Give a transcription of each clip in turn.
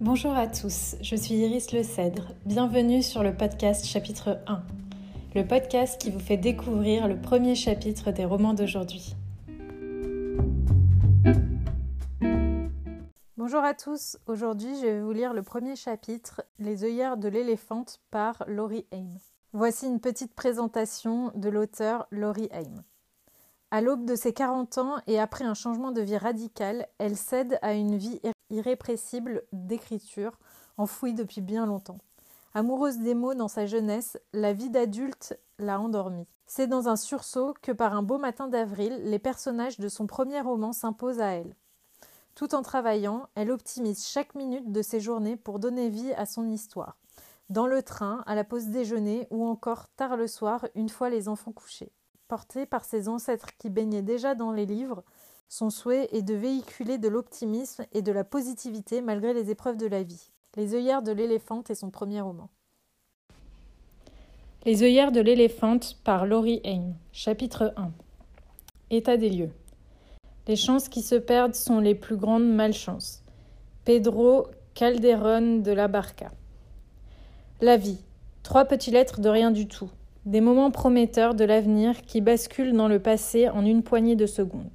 Bonjour à tous, je suis Iris Le Cèdre. Bienvenue sur le podcast chapitre 1, le podcast qui vous fait découvrir le premier chapitre des romans d'aujourd'hui. Bonjour à tous, aujourd'hui je vais vous lire le premier chapitre, Les œillères de l'éléphante par Laurie Haim. Voici une petite présentation de l'auteur Laurie Haim. À l'aube de ses 40 ans et après un changement de vie radical, elle cède à une vie irrépressible d'écriture, enfouie depuis bien longtemps. Amoureuse des mots dans sa jeunesse, la vie d'adulte l'a endormie. C'est dans un sursaut que par un beau matin d'avril, les personnages de son premier roman s'imposent à elle. Tout en travaillant, elle optimise chaque minute de ses journées pour donner vie à son histoire. Dans le train, à la pause déjeuner ou encore tard le soir, une fois les enfants couchés. Portée par ses ancêtres qui baignaient déjà dans les livres, son souhait est de véhiculer de l'optimisme et de la positivité malgré les épreuves de la vie. Les œillères de l'éléphante est son premier roman. Les œillères de l'éléphante par Laurie Haim. Chapitre 1 État des lieux. Les chances qui se perdent sont les plus grandes malchances. Pedro Calderón de la Barca. La vie. Trois petites lettres de rien du tout. Des moments prometteurs de l'avenir qui basculent dans le passé en une poignée de secondes.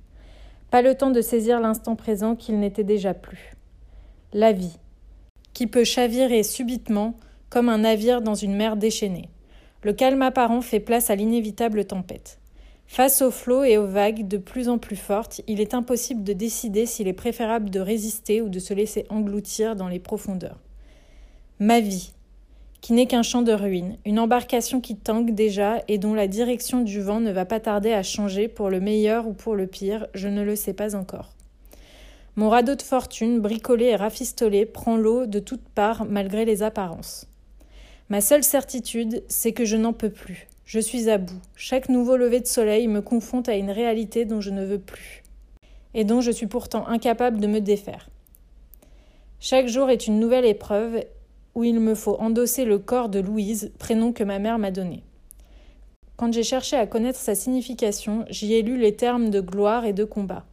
Pas le temps de saisir l'instant présent qu'il n'était déjà plus. La vie, qui peut chavirer subitement comme un navire dans une mer déchaînée. Le calme apparent fait place à l'inévitable tempête. Face aux flots et aux vagues de plus en plus fortes, il est impossible de décider s'il est préférable de résister ou de se laisser engloutir dans les profondeurs. Ma vie, qui n'est qu'un champ de ruines, une embarcation qui tangue déjà et dont la direction du vent ne va pas tarder à changer pour le meilleur ou pour le pire, je ne le sais pas encore. Mon radeau de fortune, bricolé et rafistolé, prend l'eau de toutes parts malgré les apparences. Ma seule certitude, c'est que je n'en peux plus. Je suis à bout. Chaque nouveau lever de soleil me confronte à une réalité dont je ne veux plus, et dont je suis pourtant incapable de me défaire. Chaque jour est une nouvelle épreuve, où il me faut endosser le corps de Louise, prénom que ma mère m'a donné. Quand j'ai cherché à connaître sa signification, j'y ai lu les termes de gloire et de combat.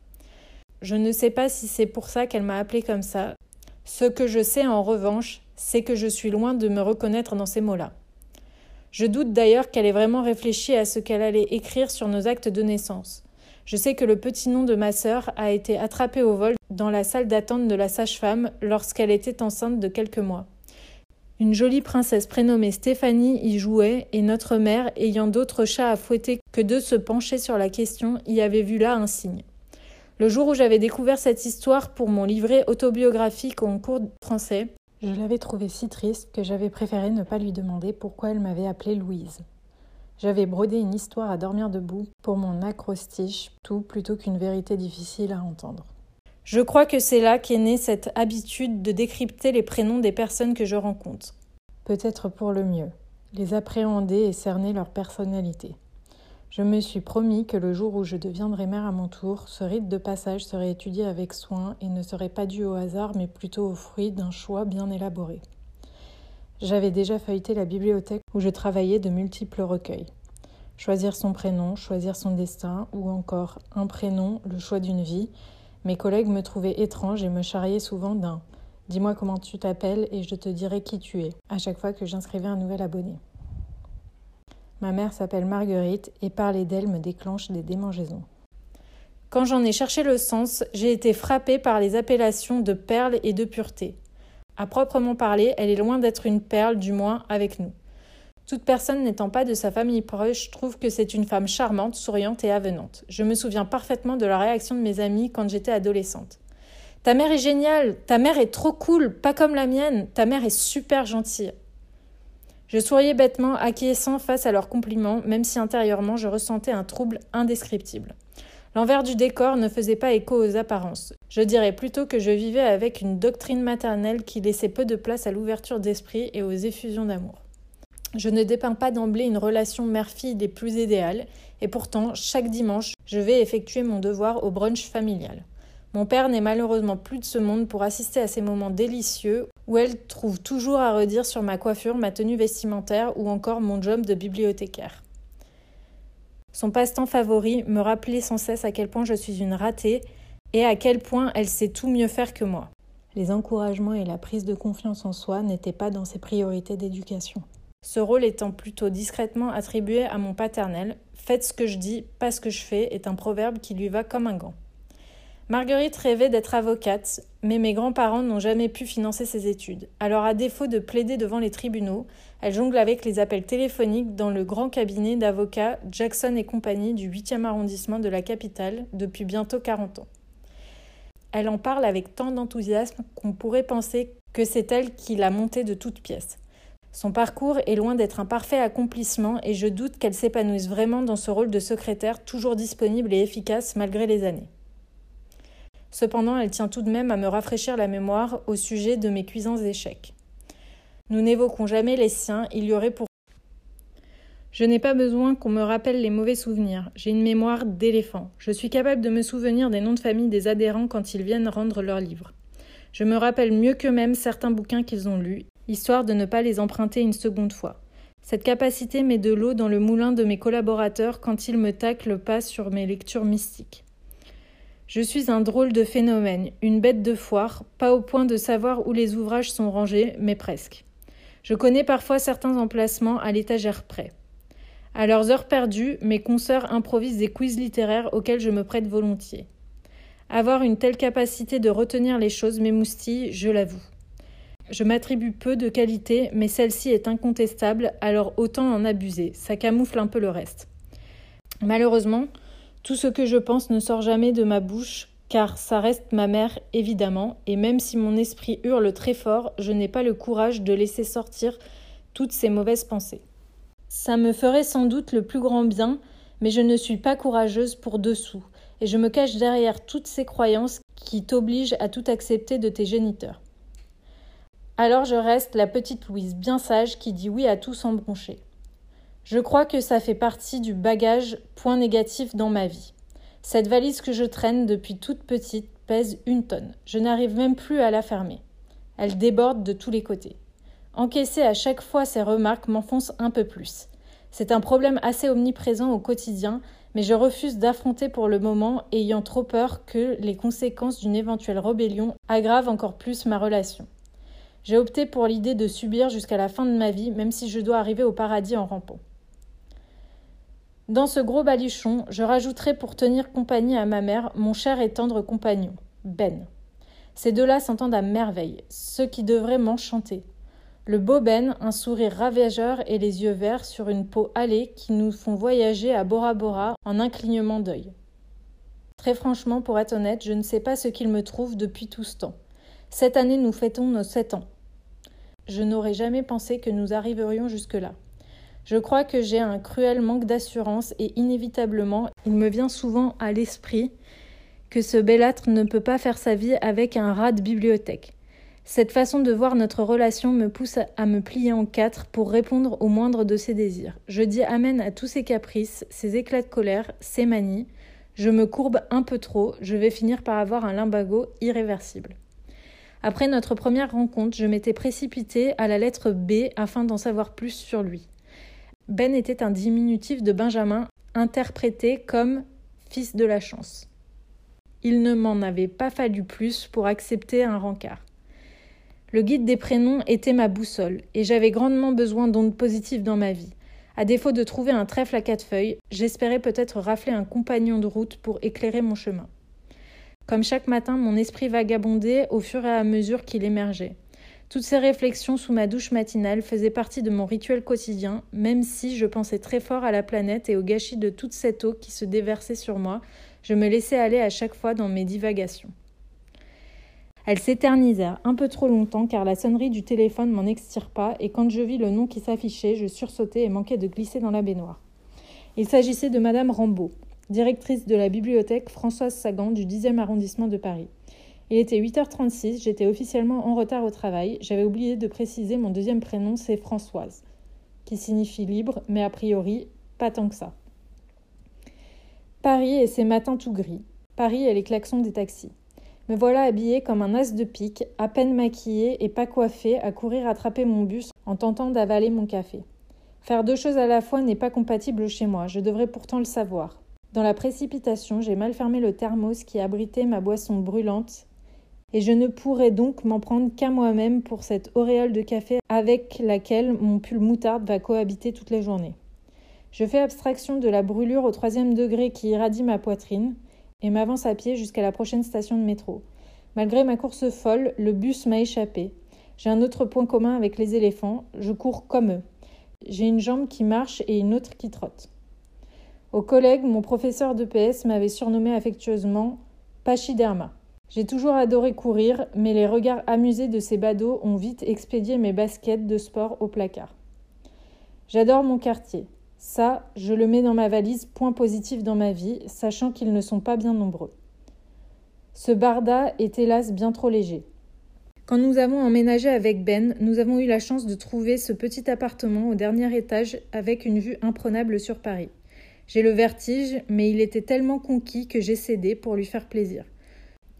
Je ne sais pas si c'est pour ça qu'elle m'a appelé comme ça. Ce que je sais en revanche, c'est que je suis loin de me reconnaître dans ces mots-là. Je doute d'ailleurs qu'elle ait vraiment réfléchi à ce qu'elle allait écrire sur nos actes de naissance. Je sais que le petit nom de ma sœur a été attrapé au vol dans la salle d'attente de la sage-femme lorsqu'elle était enceinte de quelques mois. Une jolie princesse prénommée Stéphanie y jouait, et notre mère, ayant d'autres chats à fouetter que de se pencher sur la question, y avait vu là un signe. Le jour où j'avais découvert cette histoire pour mon livret autobiographique en cours de français, je l'avais trouvée si triste que j'avais préféré ne pas lui demander pourquoi elle m'avait appelée Louise. J'avais brodé une histoire à dormir debout pour mon acrostiche, tout plutôt qu'une vérité difficile à entendre. Je crois que c'est là qu'est née cette habitude de décrypter les prénoms des personnes que je rencontre. Peut-être pour le mieux, les appréhender et cerner leur personnalité. Je me suis promis que le jour où je deviendrai mère à mon tour, ce rite de passage serait étudié avec soin et ne serait pas dû au hasard, mais plutôt au fruit d'un choix bien élaboré. J'avais déjà feuilleté la bibliothèque où je travaillais de multiples recueils. Choisir son prénom, choisir son destin, ou encore un prénom, le choix d'une vie, mes collègues me trouvaient étrange et me charriaient souvent d'un Dis-moi comment tu t'appelles et je te dirai qui tu es, à chaque fois que j'inscrivais un nouvel abonné. Ma mère s'appelle Marguerite et parler d'elle me déclenche des démangeaisons. Quand j'en ai cherché le sens, j'ai été frappée par les appellations de perle et de pureté. À proprement parler, elle est loin d'être une perle, du moins avec nous. Toute personne n'étant pas de sa famille proche trouve que c'est une femme charmante, souriante et avenante. Je me souviens parfaitement de la réaction de mes amis quand j'étais adolescente. Ta mère est géniale, ta mère est trop cool, pas comme la mienne, ta mère est super gentille. Je souriais bêtement, acquiesçant face à leurs compliments, même si intérieurement je ressentais un trouble indescriptible. L'envers du décor ne faisait pas écho aux apparences. Je dirais plutôt que je vivais avec une doctrine maternelle qui laissait peu de place à l'ouverture d'esprit et aux effusions d'amour. Je ne dépeins pas d'emblée une relation mère-fille des plus idéales, et pourtant, chaque dimanche, je vais effectuer mon devoir au brunch familial. Mon père n'est malheureusement plus de ce monde pour assister à ces moments délicieux où elle trouve toujours à redire sur ma coiffure, ma tenue vestimentaire ou encore mon job de bibliothécaire. Son passe-temps favori me rappelait sans cesse à quel point je suis une ratée et à quel point elle sait tout mieux faire que moi. Les encouragements et la prise de confiance en soi n'étaient pas dans ses priorités d'éducation. Ce rôle étant plutôt discrètement attribué à mon paternel, faites ce que je dis, pas ce que je fais, est un proverbe qui lui va comme un gant. Marguerite rêvait d'être avocate, mais mes grands-parents n'ont jamais pu financer ses études. Alors, à défaut de plaider devant les tribunaux, elle jongle avec les appels téléphoniques dans le grand cabinet d'avocats Jackson et compagnie du 8e arrondissement de la capitale depuis bientôt 40 ans. Elle en parle avec tant d'enthousiasme qu'on pourrait penser que c'est elle qui l'a montée de toutes pièces. Son parcours est loin d'être un parfait accomplissement et je doute qu'elle s'épanouisse vraiment dans ce rôle de secrétaire toujours disponible et efficace malgré les années. Cependant, elle tient tout de même à me rafraîchir la mémoire au sujet de mes cuisants échecs. Nous n'évoquons jamais les siens, il y aurait pour. Je n'ai pas besoin qu'on me rappelle les mauvais souvenirs. J'ai une mémoire d'éléphant. Je suis capable de me souvenir des noms de famille des adhérents quand ils viennent rendre leurs livres. Je me rappelle mieux qu'eux-mêmes certains bouquins qu'ils ont lus, histoire de ne pas les emprunter une seconde fois. Cette capacité met de l'eau dans le moulin de mes collaborateurs quand ils me taclent pas sur mes lectures mystiques. Je suis un drôle de phénomène, une bête de foire, pas au point de savoir où les ouvrages sont rangés, mais presque. Je connais parfois certains emplacements à l'étagère près. À leurs heures perdues, mes consoeurs improvisent des quiz littéraires auxquels je me prête volontiers. Avoir une telle capacité de retenir les choses m'émoustille, je l'avoue. Je m'attribue peu de qualité, mais celle-ci est incontestable, alors autant en abuser, ça camoufle un peu le reste. Malheureusement, tout ce que je pense ne sort jamais de ma bouche, car ça reste ma mère, évidemment, et même si mon esprit hurle très fort, je n'ai pas le courage de laisser sortir toutes ces mauvaises pensées. Ça me ferait sans doute le plus grand bien, mais je ne suis pas courageuse pour dessous, et je me cache derrière toutes ces croyances qui t'obligent à tout accepter de tes géniteurs. Alors je reste la petite Louise bien sage qui dit oui à tout sans broncher. Je crois que ça fait partie du bagage point négatif dans ma vie. Cette valise que je traîne depuis toute petite pèse une tonne. Je n'arrive même plus à la fermer. Elle déborde de tous les côtés. Encaisser à chaque fois ces remarques m'enfonce un peu plus. C'est un problème assez omniprésent au quotidien, mais je refuse d'affronter pour le moment, ayant trop peur que les conséquences d'une éventuelle rébellion aggravent encore plus ma relation. J'ai opté pour l'idée de subir jusqu'à la fin de ma vie, même si je dois arriver au paradis en rampant. Dans ce gros baluchon, je rajouterai pour tenir compagnie à ma mère mon cher et tendre compagnon, Ben. Ces deux-là s'entendent à merveille, ce qui devrait m'enchanter. Le beau Ben, un sourire ravageur et les yeux verts sur une peau hâlée qui nous font voyager à Bora Bora en un clignement d'œil. Très franchement, pour être honnête, je ne sais pas ce qu'il me trouve depuis tout ce temps. Cette année, nous fêtons nos sept ans. Je n'aurais jamais pensé que nous arriverions jusque-là. Je crois que j'ai un cruel manque d'assurance et inévitablement, il me vient souvent à l'esprit que ce bellâtre ne peut pas faire sa vie avec un rat de bibliothèque. Cette façon de voir notre relation me pousse à me plier en quatre pour répondre au moindre de ses désirs. Je dis amen à tous ses caprices, ses éclats de colère, ses manies. Je me courbe un peu trop, je vais finir par avoir un limbago irréversible. Après notre première rencontre, je m'étais précipitée à la lettre B afin d'en savoir plus sur lui. Ben était un diminutif de Benjamin, interprété comme fils de la chance. Il ne m'en avait pas fallu plus pour accepter un rencard. Le guide des prénoms était ma boussole, et j'avais grandement besoin d'ondes positives dans ma vie. À défaut de trouver un trèfle à quatre feuilles, j'espérais peut-être rafler un compagnon de route pour éclairer mon chemin. Comme chaque matin, mon esprit vagabondait au fur et à mesure qu'il émergeait. Toutes ces réflexions sous ma douche matinale faisaient partie de mon rituel quotidien, même si je pensais très fort à la planète et au gâchis de toute cette eau qui se déversait sur moi, je me laissais aller à chaque fois dans mes divagations. Elles s'éternisèrent un peu trop longtemps car la sonnerie du téléphone m'en extirpa et quand je vis le nom qui s'affichait, je sursautai et manquai de glisser dans la baignoire. Il s'agissait de Madame Rambaud, directrice de la bibliothèque Françoise Sagan du 10e arrondissement de Paris. Il était 8h36, j'étais officiellement en retard au travail. J'avais oublié de préciser mon deuxième prénom, c'est Françoise, qui signifie libre, mais a priori, pas tant que ça. Paris et ses matins tout gris. Paris et les klaxons des taxis. Me voilà habillée comme un as de pique, à peine maquillée et pas coiffée, à courir attraper mon bus en tentant d'avaler mon café. Faire deux choses à la fois n'est pas compatible chez moi, je devrais pourtant le savoir. Dans la précipitation, j'ai mal fermé le thermos qui abritait ma boisson brûlante et je ne pourrais donc m'en prendre qu'à moi-même pour cette auréole de café avec laquelle mon pull moutarde va cohabiter toute la journée. Je fais abstraction de la brûlure au troisième degré qui irradie ma poitrine et m'avance à pied jusqu'à la prochaine station de métro. Malgré ma course folle, le bus m'a échappé. J'ai un autre point commun avec les éléphants, je cours comme eux. J'ai une jambe qui marche et une autre qui trotte. Au collègue, mon professeur de PS m'avait surnommé affectueusement Pachyderma. J'ai toujours adoré courir, mais les regards amusés de ces badauds ont vite expédié mes baskets de sport au placard. J'adore mon quartier. Ça, je le mets dans ma valise point positif dans ma vie, sachant qu'ils ne sont pas bien nombreux. Ce barda est hélas bien trop léger. Quand nous avons emménagé avec Ben, nous avons eu la chance de trouver ce petit appartement au dernier étage avec une vue imprenable sur Paris. J'ai le vertige, mais il était tellement conquis que j'ai cédé pour lui faire plaisir.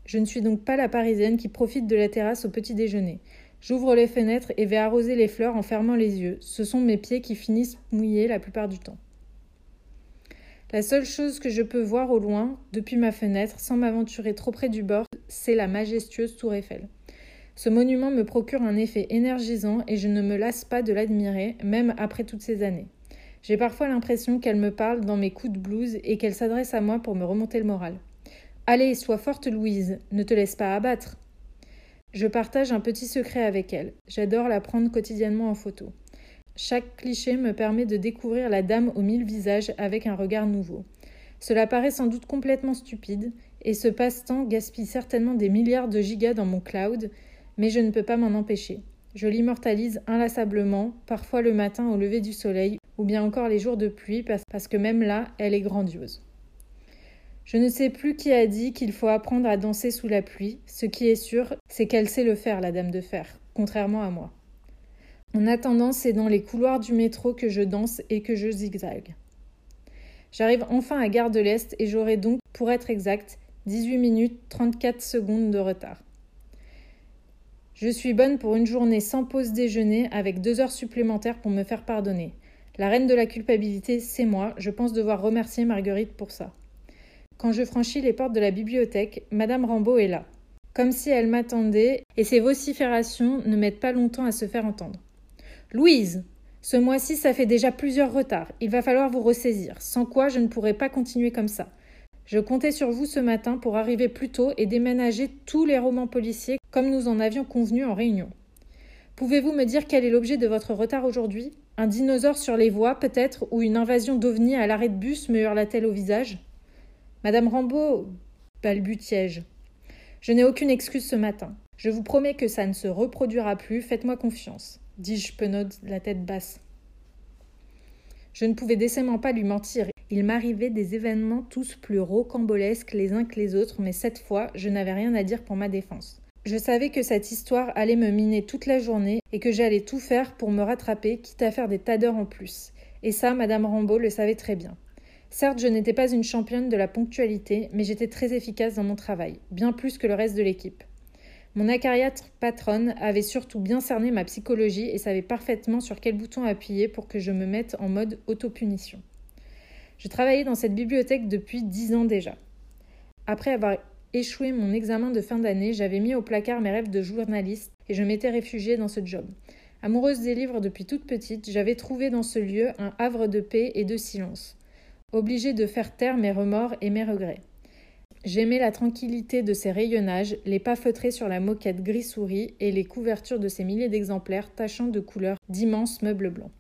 Je ne suis donc pas la parisienne qui profite de la terrasse au petit déjeuner. J'ouvre les fenêtres et vais arroser les fleurs en fermant les yeux. Ce sont mes pieds qui finissent mouillés la plupart du temps. La seule chose que je peux voir au loin, depuis ma fenêtre, sans m'aventurer trop près du bord, c'est la majestueuse tour Eiffel. Ce monument me procure un effet énergisant et je ne me lasse pas de l'admirer, même après toutes ces années. J'ai parfois l'impression qu'elle me parle dans mes coups de blues et qu'elle s'adresse à moi pour me remonter le moral. Allez, sois forte, Louise, ne te laisse pas abattre. Je partage un petit secret avec elle. J'adore la prendre quotidiennement en photo. Chaque cliché me permet de découvrir la dame aux mille visages avec un regard nouveau. Cela paraît sans doute complètement stupide, et ce passe-temps gaspille certainement des milliards de gigas dans mon cloud, mais je ne peux pas m'en empêcher. Je l'immortalise inlassablement, parfois le matin au lever du soleil, ou bien encore les jours de pluie, parce que même là, elle est grandiose. Je ne sais plus qui a dit qu'il faut apprendre à danser sous la pluie. Ce qui est sûr, c'est qu'elle sait le faire, la dame de fer, contrairement à moi. En attendant, c'est dans les couloirs du métro que je danse et que je zigzague. J'arrive enfin à Gare de l'Est et j'aurai donc, pour être exact, 18 minutes 34 secondes de retard. Je suis bonne pour une journée sans pause déjeuner avec deux heures supplémentaires pour me faire pardonner. La reine de la culpabilité, c'est moi. Je pense devoir remercier Marguerite pour ça. Quand je franchis les portes de la bibliothèque, Madame Rambaud est là, comme si elle m'attendait, et ses vociférations ne mettent pas longtemps à se faire entendre. Louise Ce mois-ci, ça fait déjà plusieurs retards. Il va falloir vous ressaisir, sans quoi je ne pourrai pas continuer comme ça. Je comptais sur vous ce matin pour arriver plus tôt et déménager tous les romans policiers comme nous en avions convenu en réunion. Pouvez-vous me dire quel est l'objet de votre retard aujourd'hui? Un dinosaure sur les voies, peut-être, ou une invasion d'ovnis à l'arrêt de bus me hurla-t-elle au visage Madame Rambaud, balbutiai-je. Je n'ai aucune excuse ce matin. Je vous promets que ça ne se reproduira plus, faites-moi confiance, dis-je penaude, la tête basse. Je ne pouvais décemment pas lui mentir. Il m'arrivait des événements tous plus rocambolesques les uns que les autres, mais cette fois, je n'avais rien à dire pour ma défense. Je savais que cette histoire allait me miner toute la journée et que j'allais tout faire pour me rattraper, quitte à faire des tas d'heures en plus. Et ça, Madame Rambaud le savait très bien. Certes, je n'étais pas une championne de la ponctualité, mais j'étais très efficace dans mon travail, bien plus que le reste de l'équipe. Mon acariâtre patronne avait surtout bien cerné ma psychologie et savait parfaitement sur quel bouton appuyer pour que je me mette en mode autopunition. Je travaillais dans cette bibliothèque depuis dix ans déjà. Après avoir échoué mon examen de fin d'année, j'avais mis au placard mes rêves de journaliste et je m'étais réfugiée dans ce job. Amoureuse des livres depuis toute petite, j'avais trouvé dans ce lieu un havre de paix et de silence obligé de faire taire mes remords et mes regrets. J'aimais la tranquillité de ces rayonnages, les pas feutrés sur la moquette gris-souris et les couvertures de ces milliers d'exemplaires tachant de couleur d'immenses meubles blancs.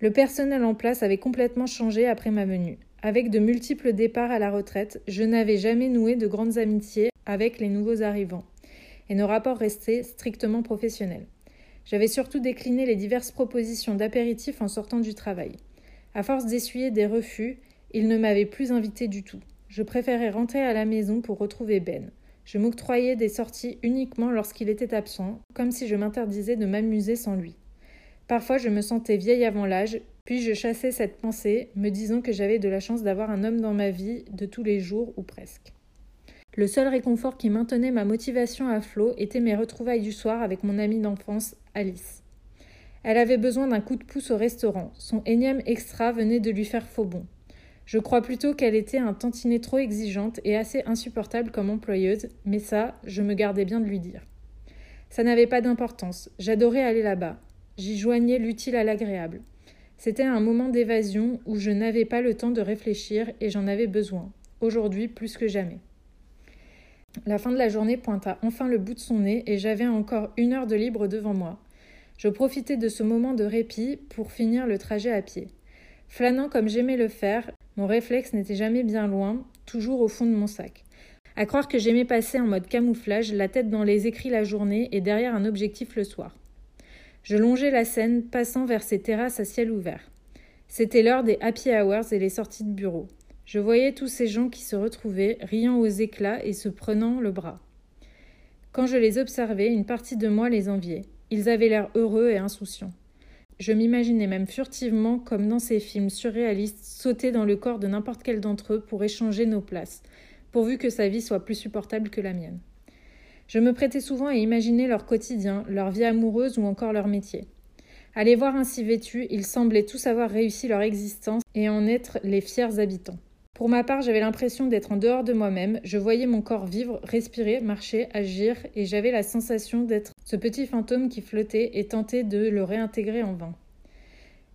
Le personnel en place avait complètement changé après ma venue. Avec de multiples départs à la retraite, je n'avais jamais noué de grandes amitiés avec les nouveaux arrivants, et nos rapports restaient strictement professionnels. J'avais surtout décliné les diverses propositions d'apéritifs en sortant du travail. À force d'essuyer des refus, il ne m'avait plus invité du tout. Je préférais rentrer à la maison pour retrouver Ben. Je m'octroyais des sorties uniquement lorsqu'il était absent, comme si je m'interdisais de m'amuser sans lui. Parfois je me sentais vieille avant l'âge, puis je chassais cette pensée, me disant que j'avais de la chance d'avoir un homme dans ma vie de tous les jours ou presque. Le seul réconfort qui maintenait ma motivation à flot était mes retrouvailles du soir avec mon amie d'enfance, Alice. Elle avait besoin d'un coup de pouce au restaurant. Son énième extra venait de lui faire faux bon. Je crois plutôt qu'elle était un tantinet trop exigeante et assez insupportable comme employeuse, mais ça, je me gardais bien de lui dire. Ça n'avait pas d'importance, j'adorais aller là-bas. J'y joignais l'utile à l'agréable. C'était un moment d'évasion où je n'avais pas le temps de réfléchir et j'en avais besoin, aujourd'hui plus que jamais. La fin de la journée pointa enfin le bout de son nez et j'avais encore une heure de libre devant moi. Je profitais de ce moment de répit pour finir le trajet à pied. Flânant comme j'aimais le faire, mon réflexe n'était jamais bien loin, toujours au fond de mon sac. À croire que j'aimais passer en mode camouflage, la tête dans les écrits la journée et derrière un objectif le soir. Je longeais la scène, passant vers ces terrasses à ciel ouvert. C'était l'heure des happy hours et les sorties de bureau. Je voyais tous ces gens qui se retrouvaient, riant aux éclats et se prenant le bras. Quand je les observais, une partie de moi les enviait. Ils avaient l'air heureux et insouciants. Je m'imaginais même furtivement, comme dans ces films surréalistes, sauter dans le corps de n'importe quel d'entre eux pour échanger nos places, pourvu que sa vie soit plus supportable que la mienne. Je me prêtais souvent à imaginer leur quotidien, leur vie amoureuse ou encore leur métier. À les voir ainsi vêtus, ils semblaient tous avoir réussi leur existence et en être les fiers habitants. Pour ma part, j'avais l'impression d'être en dehors de moi-même, je voyais mon corps vivre, respirer, marcher, agir, et j'avais la sensation d'être ce petit fantôme qui flottait et tentait de le réintégrer en vain.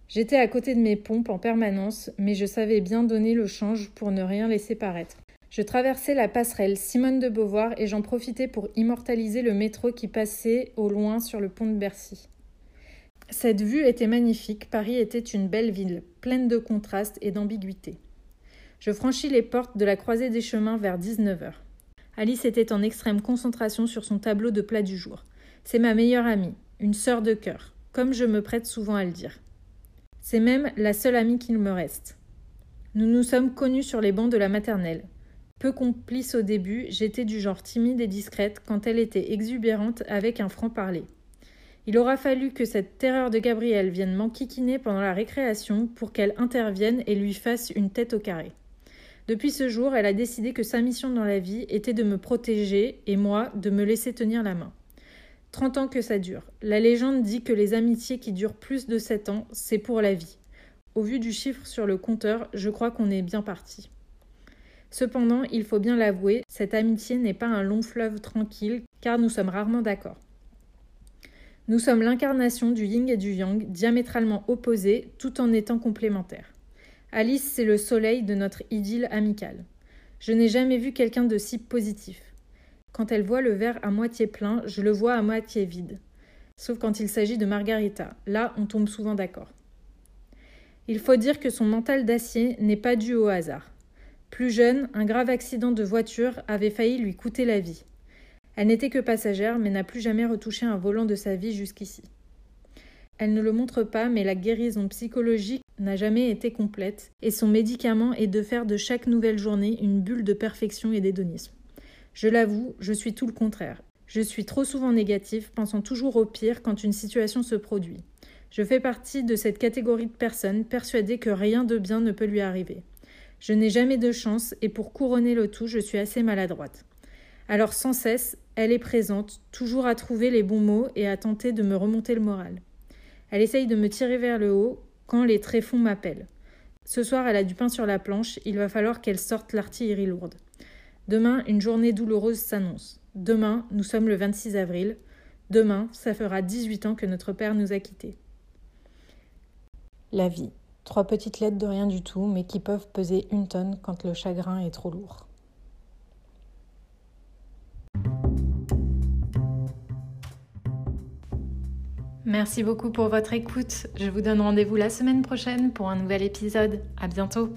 J'étais à côté de mes pompes en permanence, mais je savais bien donner le change pour ne rien laisser paraître. Je traversais la passerelle Simone de Beauvoir et j'en profitais pour immortaliser le métro qui passait au loin sur le pont de Bercy. Cette vue était magnifique, Paris était une belle ville, pleine de contrastes et d'ambiguïté. Je franchis les portes de la croisée des chemins vers 19 heures. Alice était en extrême concentration sur son tableau de plat du jour. C'est ma meilleure amie, une sœur de cœur, comme je me prête souvent à le dire. C'est même la seule amie qu'il me reste. Nous nous sommes connus sur les bancs de la maternelle. Peu complice au début, j'étais du genre timide et discrète quand elle était exubérante avec un franc-parler. Il aura fallu que cette terreur de Gabrielle vienne m'enquiquiner pendant la récréation pour qu'elle intervienne et lui fasse une tête au carré. Depuis ce jour, elle a décidé que sa mission dans la vie était de me protéger et moi de me laisser tenir la main. Trente ans que ça dure. La légende dit que les amitiés qui durent plus de sept ans, c'est pour la vie. Au vu du chiffre sur le compteur, je crois qu'on est bien parti. Cependant, il faut bien l'avouer, cette amitié n'est pas un long fleuve tranquille, car nous sommes rarement d'accord. Nous sommes l'incarnation du yin et du yang, diamétralement opposés, tout en étant complémentaires. Alice, c'est le soleil de notre idylle amicale. Je n'ai jamais vu quelqu'un de si positif. Quand elle voit le verre à moitié plein, je le vois à moitié vide. Sauf quand il s'agit de Margarita. Là, on tombe souvent d'accord. Il faut dire que son mental d'acier n'est pas dû au hasard. Plus jeune, un grave accident de voiture avait failli lui coûter la vie. Elle n'était que passagère, mais n'a plus jamais retouché un volant de sa vie jusqu'ici. Elle ne le montre pas, mais la guérison psychologique n'a jamais été complète, et son médicament est de faire de chaque nouvelle journée une bulle de perfection et d'hédonisme. Je l'avoue, je suis tout le contraire. Je suis trop souvent négatif, pensant toujours au pire quand une situation se produit. Je fais partie de cette catégorie de personnes persuadées que rien de bien ne peut lui arriver. Je n'ai jamais de chance et pour couronner le tout, je suis assez maladroite. Alors sans cesse, elle est présente, toujours à trouver les bons mots et à tenter de me remonter le moral. Elle essaye de me tirer vers le haut quand les tréfonds m'appellent. Ce soir, elle a du pain sur la planche, il va falloir qu'elle sorte l'artillerie lourde. Demain, une journée douloureuse s'annonce. Demain, nous sommes le 26 avril. Demain, ça fera 18 ans que notre père nous a quittés. La vie. Trois petites lettres de rien du tout, mais qui peuvent peser une tonne quand le chagrin est trop lourd. Merci beaucoup pour votre écoute. Je vous donne rendez-vous la semaine prochaine pour un nouvel épisode. À bientôt.